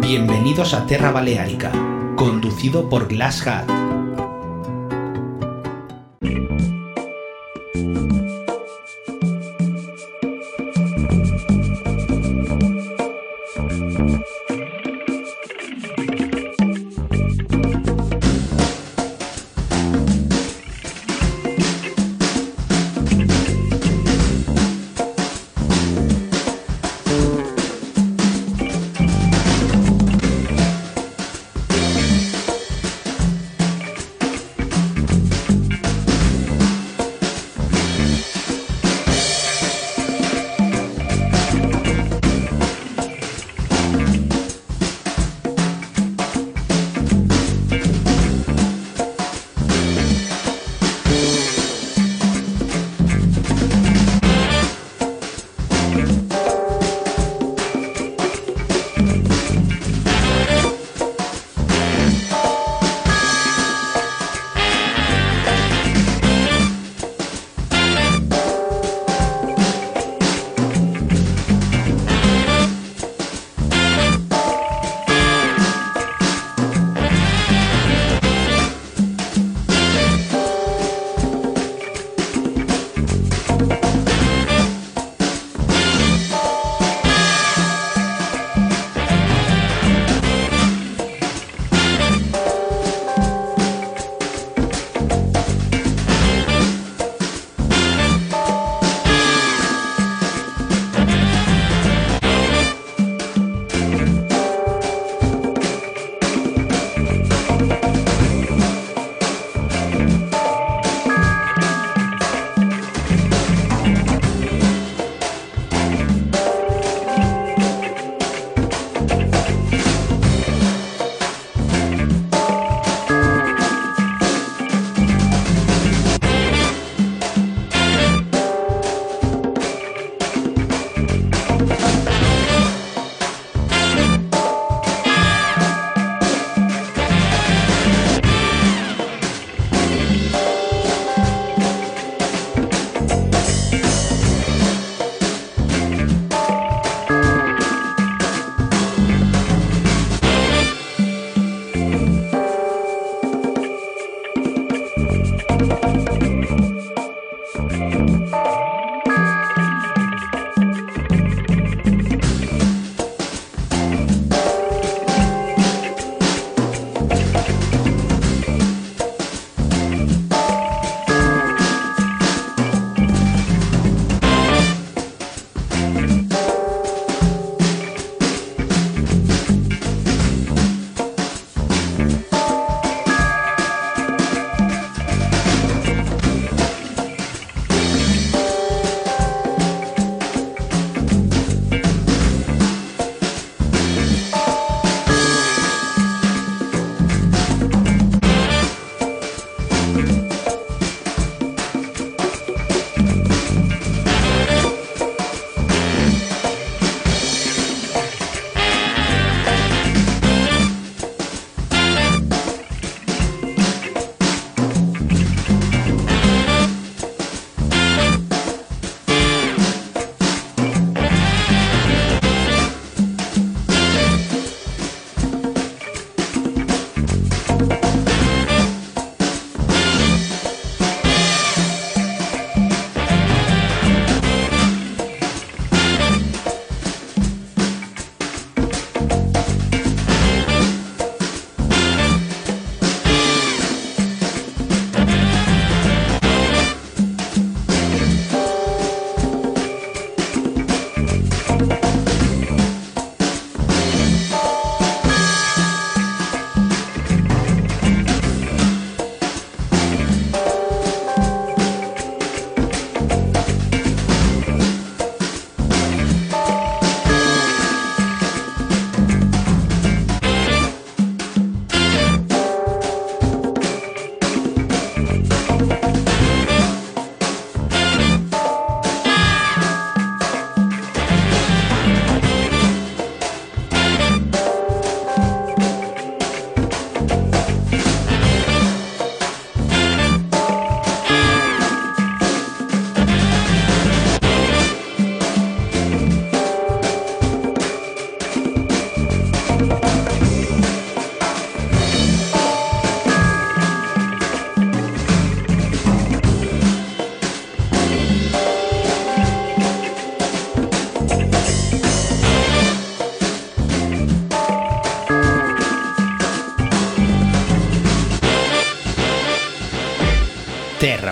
Bienvenidos a Terra Baleárica, conducido por Glass Hat.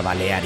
balear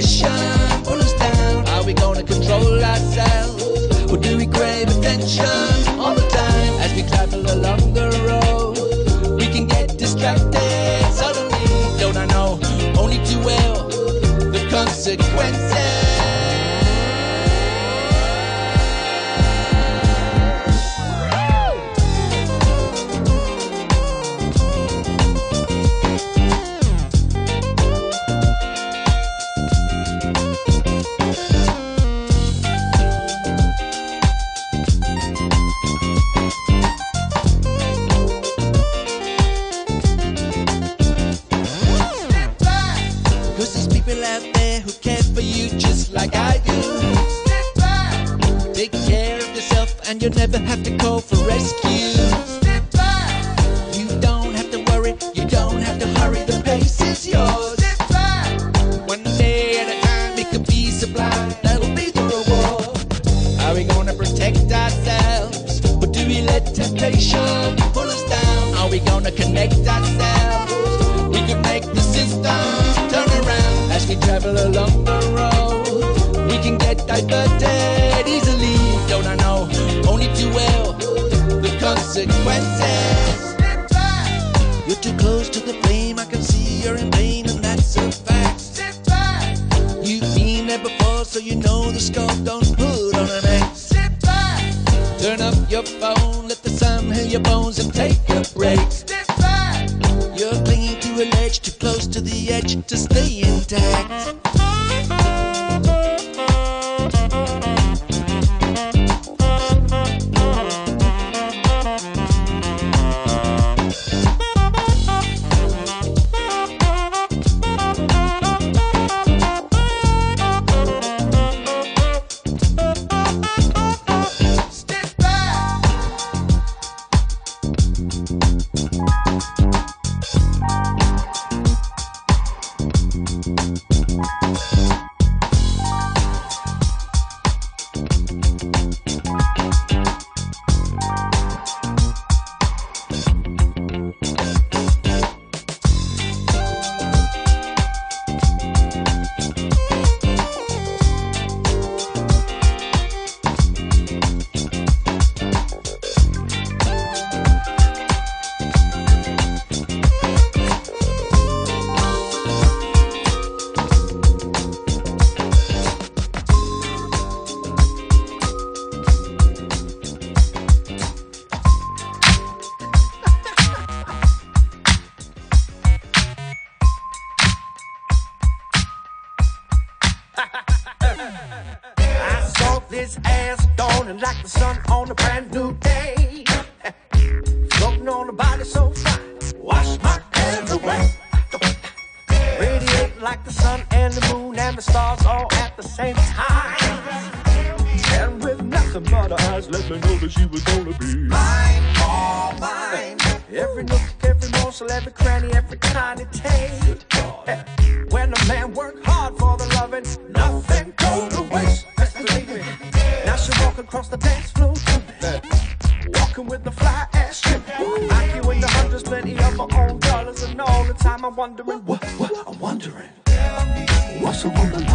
session. to stay intact. walking with the fly ass shit. I keep in the hundreds, plenty of my own dollars, and all the time I'm wondering, what, what, I'm wondering, what's a woman like?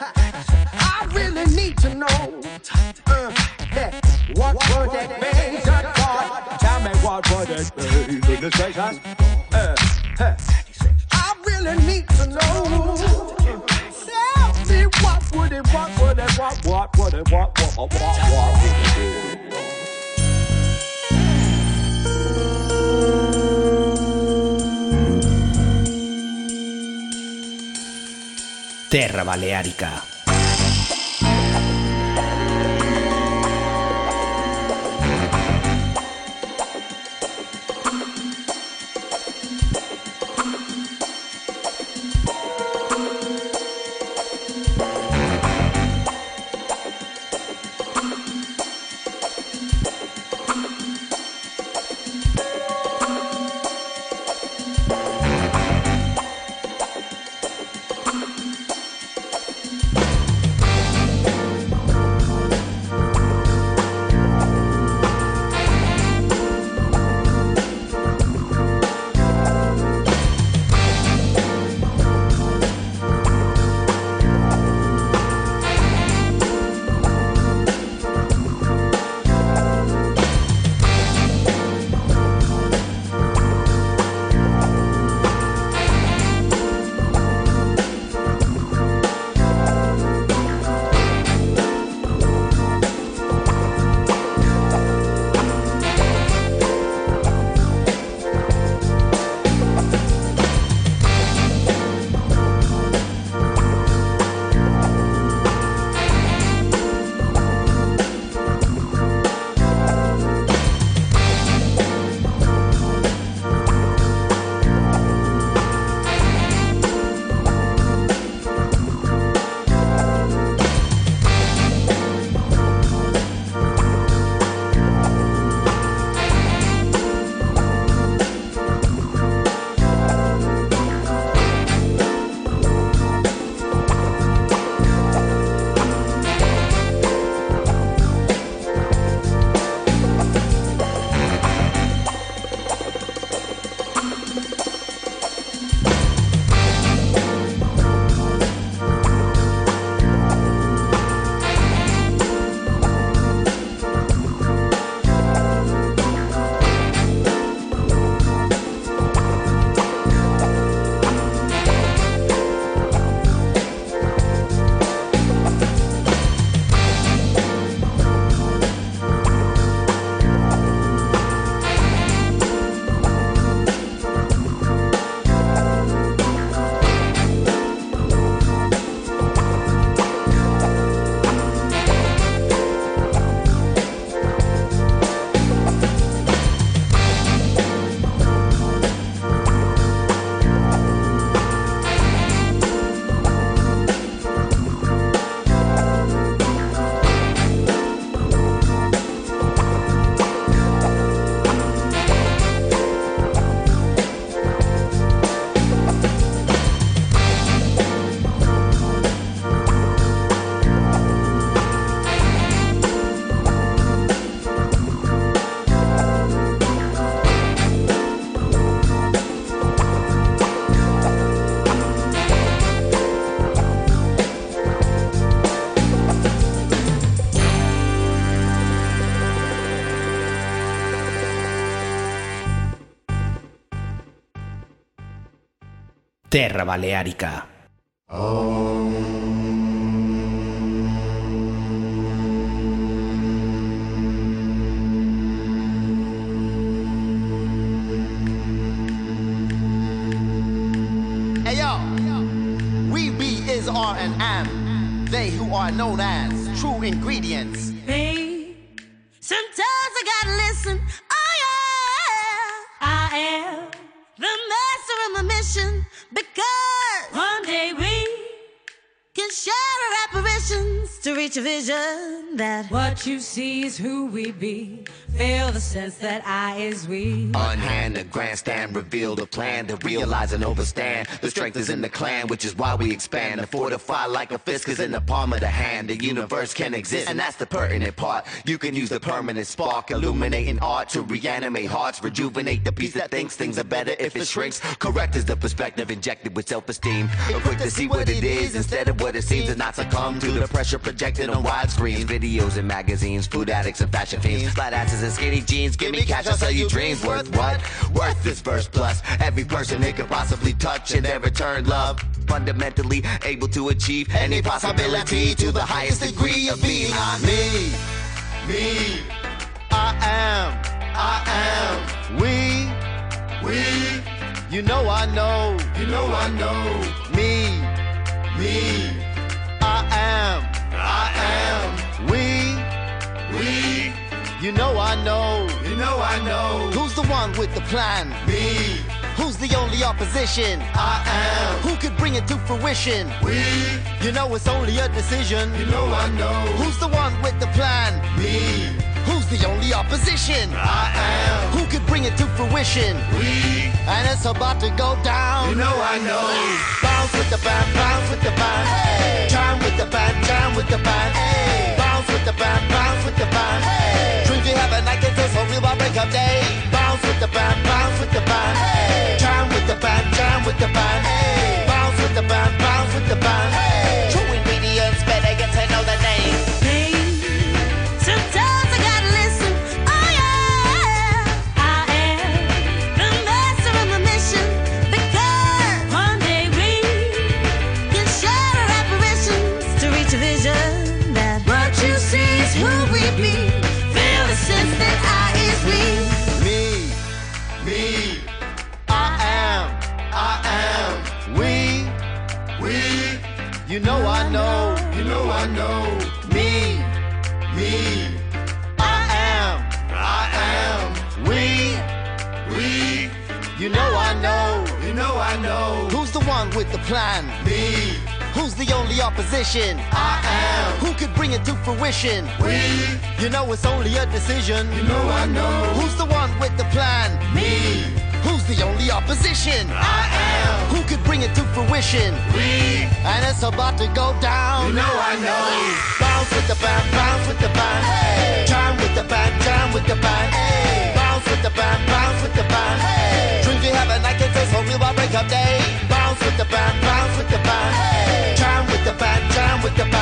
I really need to know what, what would it mean to God? Tell me what would it mean to the Satan? I really need to know. Tell me what would it, what what, what what, what, what, what, what? Terra Baleárica. Terra Baleárica. Hey yo, we be is are and am. They who are known as true ingredients. Me. Sometimes I gotta listen. Oh yeah, I am the master of my mission because share our apparitions to reach a vision that what you see is who we be. Feel the sense that I is we. Unhand the grandstand, reveal the plan to realize and overstand. The strength is in the clan, which is why we expand. To fortify like a fist is in the palm of the hand. The universe can exist, and that's the pertinent part. You can use the permanent spark, illuminating art to reanimate hearts, rejuvenate the piece that thinks things are better if it shrinks. Correct is the perspective injected with self-esteem. Quick to see what it is instead of what it seems, and not succumb to the pressure projected on widescreens, videos and magazines, food addicts and fashion fiends, flat asses and skinny jeans. Give me cash, I'll sell you dreams. Worth what? Worth this verse plus every person it could possibly touch and their return love. Fundamentally able to achieve any possibility to the highest degree of being. Me, me, I am, I am. We, we, you know I know, you know I know. Me, me, I am, I am. We, we, you know I know, you know I know. Who's the one with the plan? Me. Who's the only opposition? I am. Who could bring it to fruition? We. You know it's only a decision. You know I know. Who's the one with the plan? Me. Who's the only opposition? I am. Who could bring it to fruition? We. And it's about to go down. You know I know. Bounce with the band, bounce with the band. Hey. Jam with the band, jam with the band. Hey. Bounce with the band, bounce with the band. Hey. Dreams we have a night until so real by break of day. Bounce with the band, bounce with the band. Hey. Jam with the band, jam with the band. Hey. I know. Me, me, I am, I am. We, we, you know I know, you know I know. Who's the one with the plan? Me. Who's the only opposition? I am. Who could bring it to fruition? We. You know it's only a decision. You know I know. Who's the one with the plan? Me. The only opposition? I am. Who could bring it to fruition? We. And it's about to go down. You know I know. Bounce with the band, bounce with the band. Hey. Jam with the band, jam with the band. Hey. Bounce with the band, bounce with the band. Hey. Dreams we have a night can so real by break up day. Bounce with the band, bounce with the band. Hey. Jam with the band, jam with the band.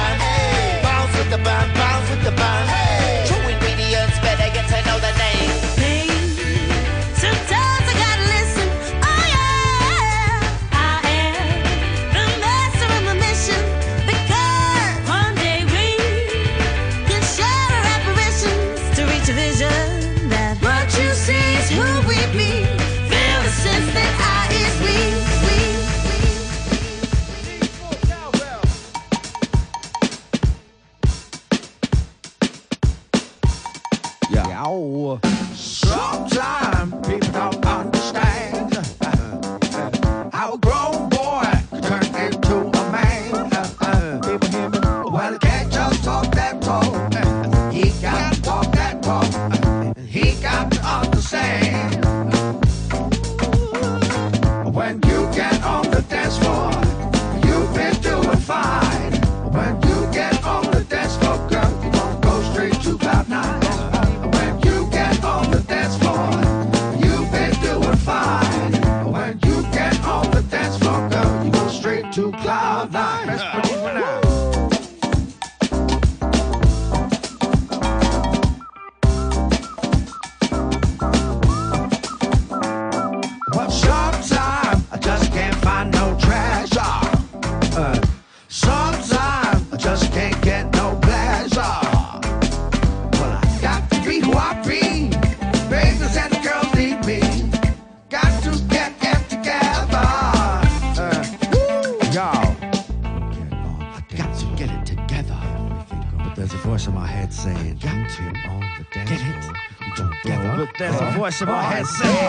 question my headset.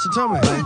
So tell me.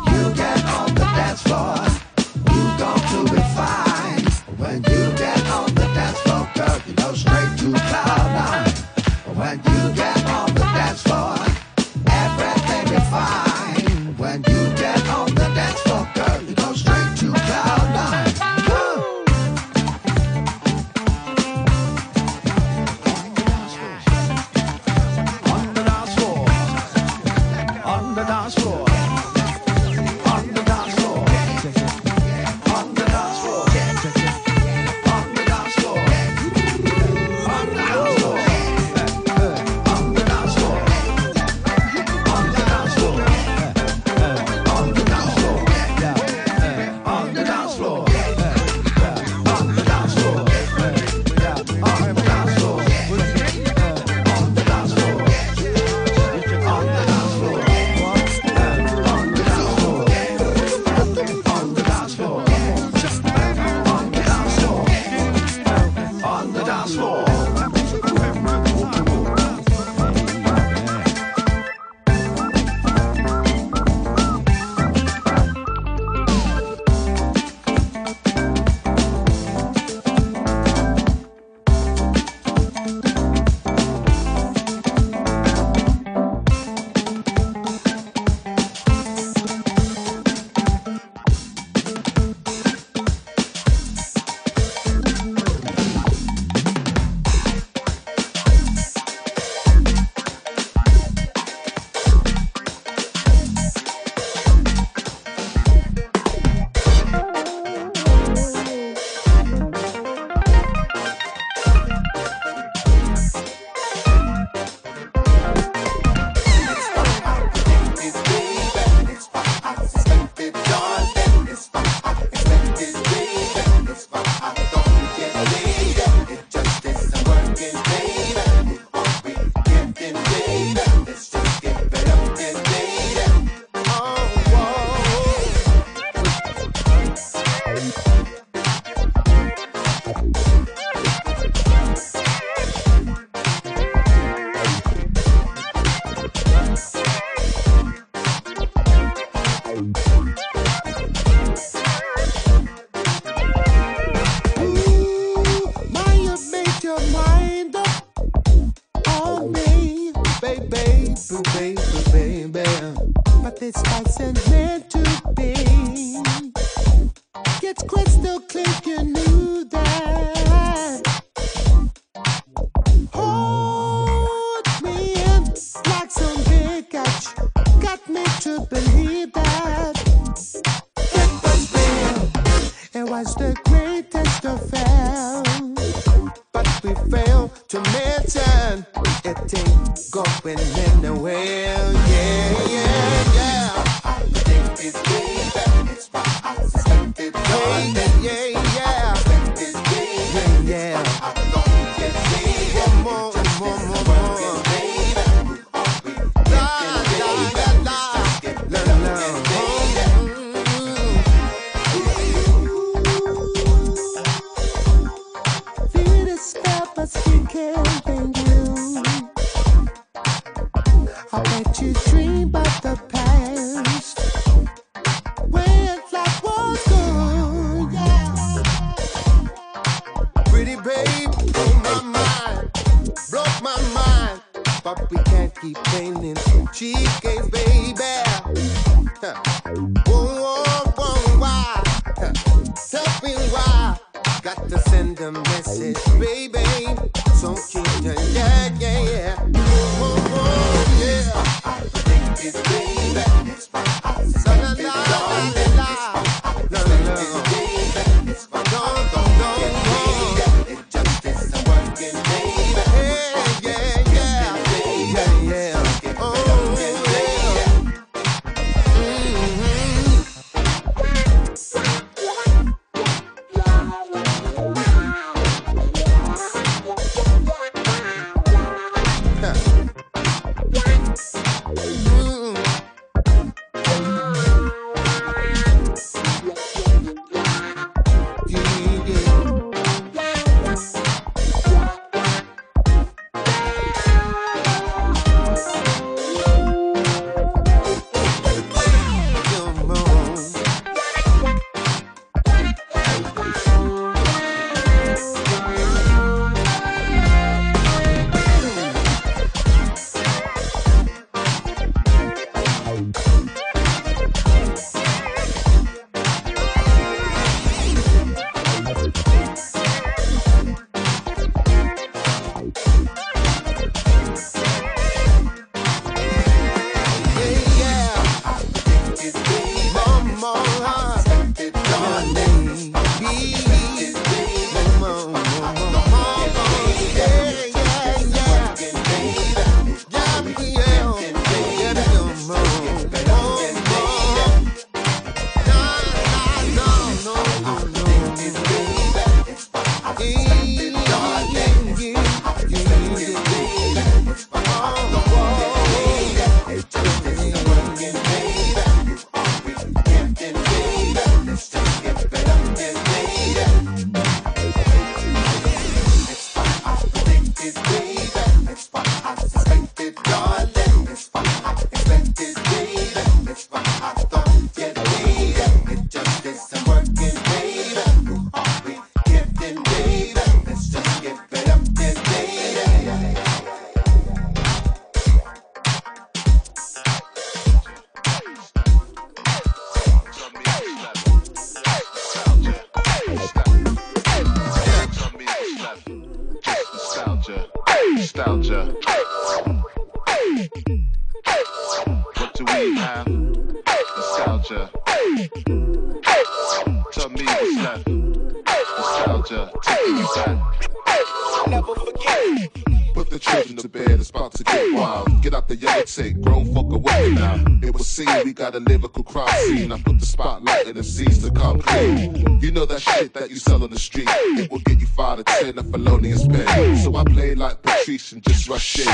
Got a lyrical crime scene. I put the spotlight in the scenes to come clean. You know that shit that you sell on the street, it will get you five to ten a felonious pen. So I play like Patrice and just rush in.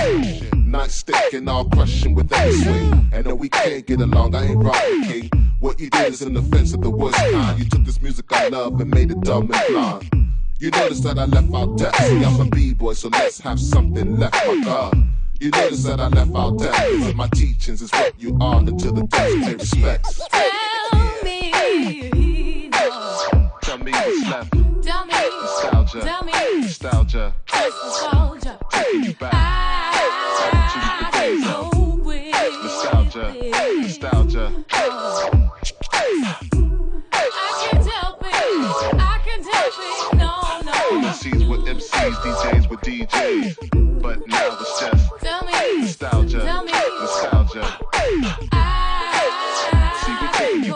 Nightstick and all crushing with every swing. And then we can't get along, I ain't rocking king. What you did is an offense of the worst kind. You took this music I love and made it dumb and blind. You notice that I left out that. See, I'm a B-boy, so let's have something left, my God. You notice that I left out that. My teachings is what you are until the death pay respects. Tell me. Tell me what's left. Tell me, Nostalgia. tell me, Nostalgia. just nostalgia. Taking you back. I days know of. Nostalgia. Nostalgia. I can't help it. I can't help it. No, no. MCs with MCs, DJs with DJs. But now it's just See, we taking.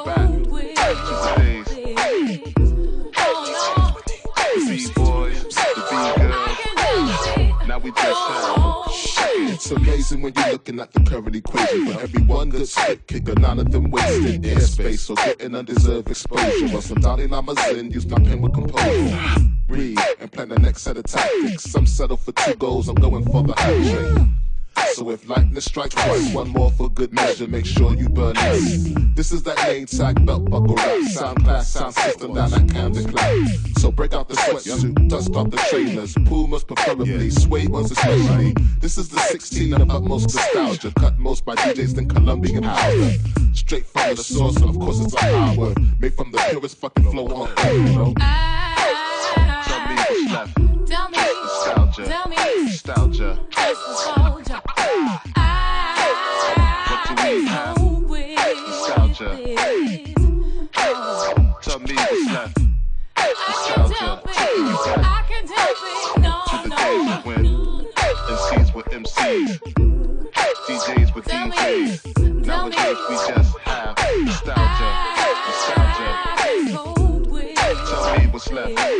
Oh. It's amazing when you're looking at the current equation. For every one good spit kicker, none of them wasting airspace or getting undeserved exposure. While some Dalai Lama's in, use my pen with composure. Breathe and plan the next set of tactics. Some settle for two goals, I'm going for the hat trick. So if lightning strikes twice, one more for good measure, make sure you burn less. This is that name tag belt buckle rap, sound class, sound system down at Camden Club. So break out the sweatsuit, dust off the trainers, Pumas preferably, suede ones especially. This is the 16 of utmost nostalgia, cut most by DJs than Colombian powder. Straight from the source, of course it's a power, made from the purest fucking flow on earth, you know. Ah. Tell me what's left nostalgia. Tell me. Nostalgia. This is nostalgia. What Tell me what's left. Nostalgia. Nostalgia. Tell me what's left.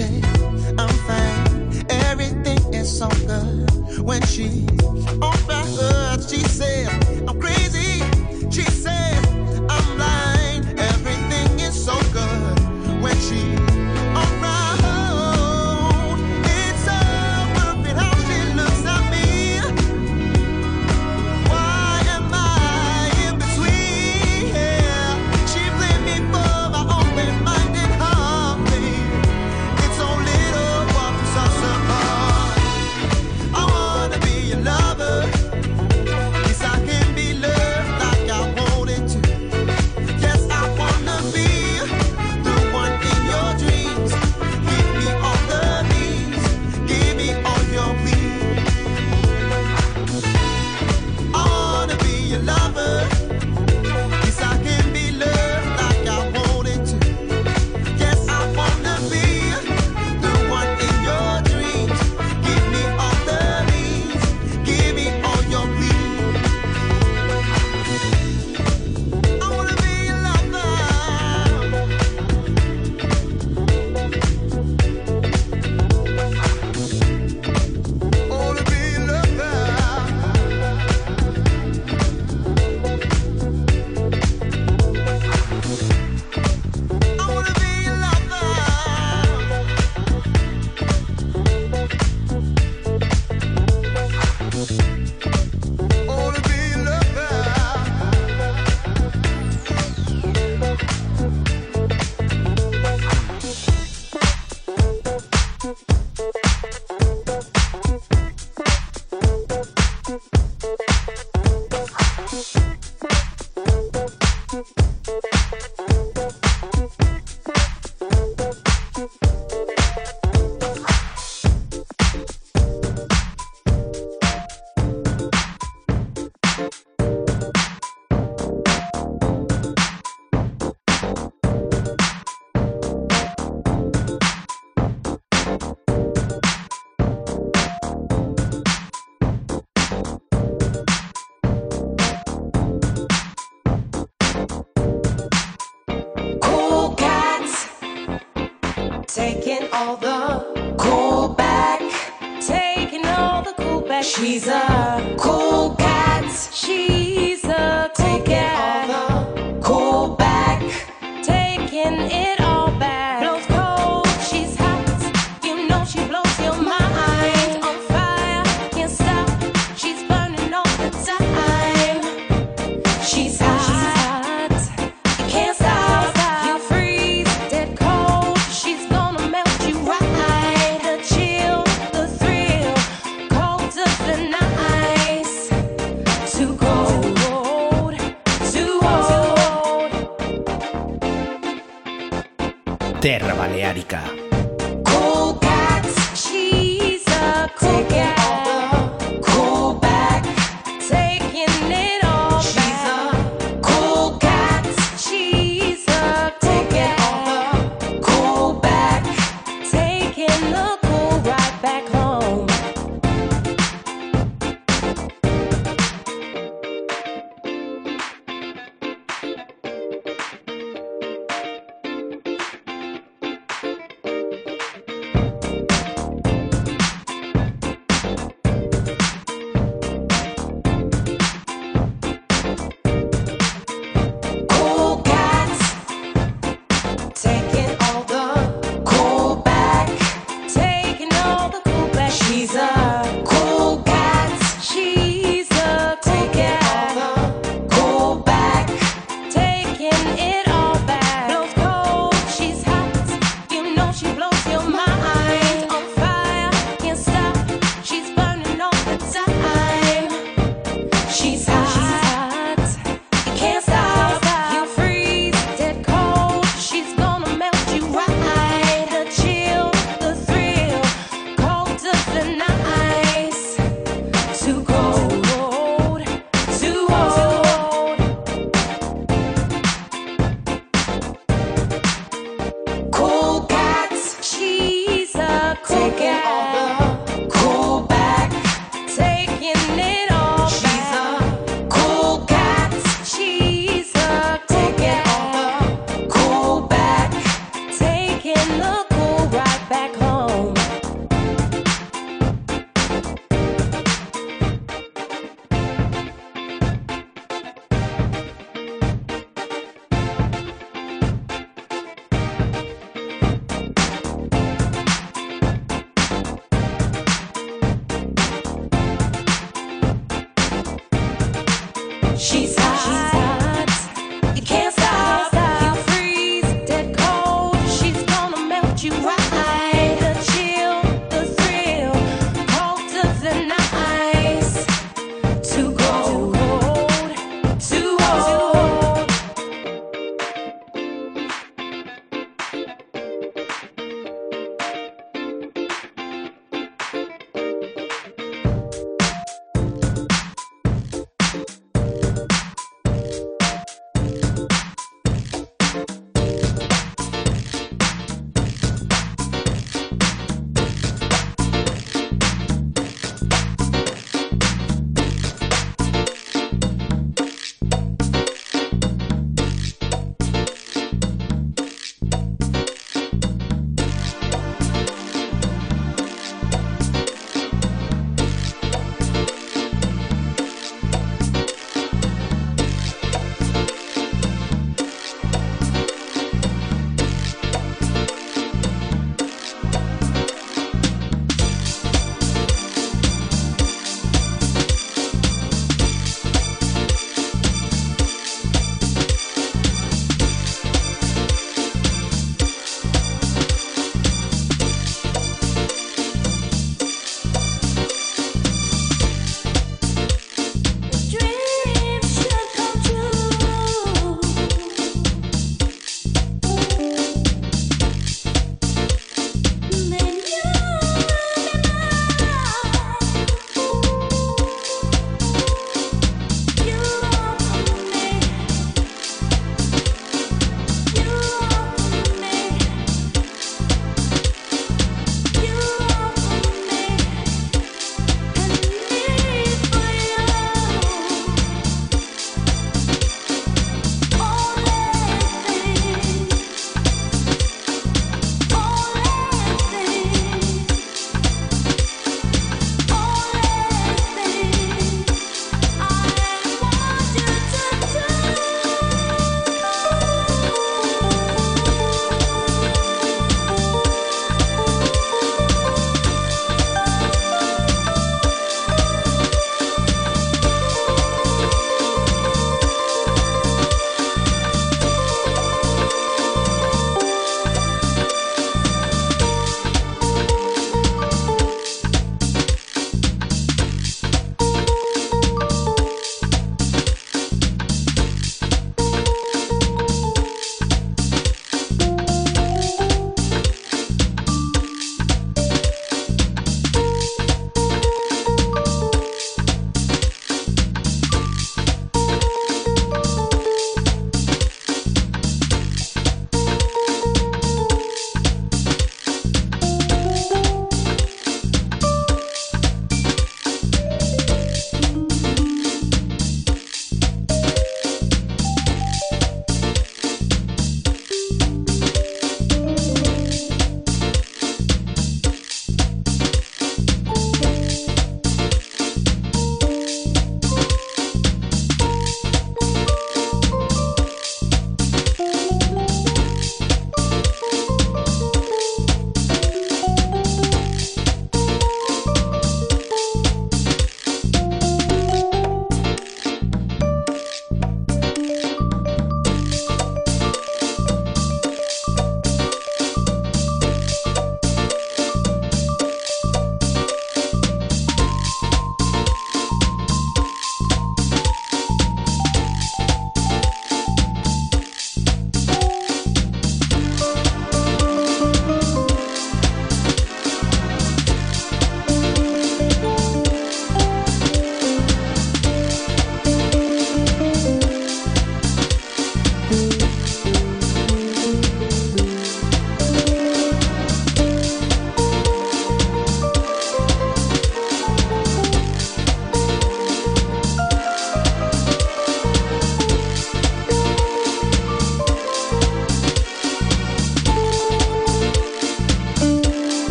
I'm fine. Everything is so good. When she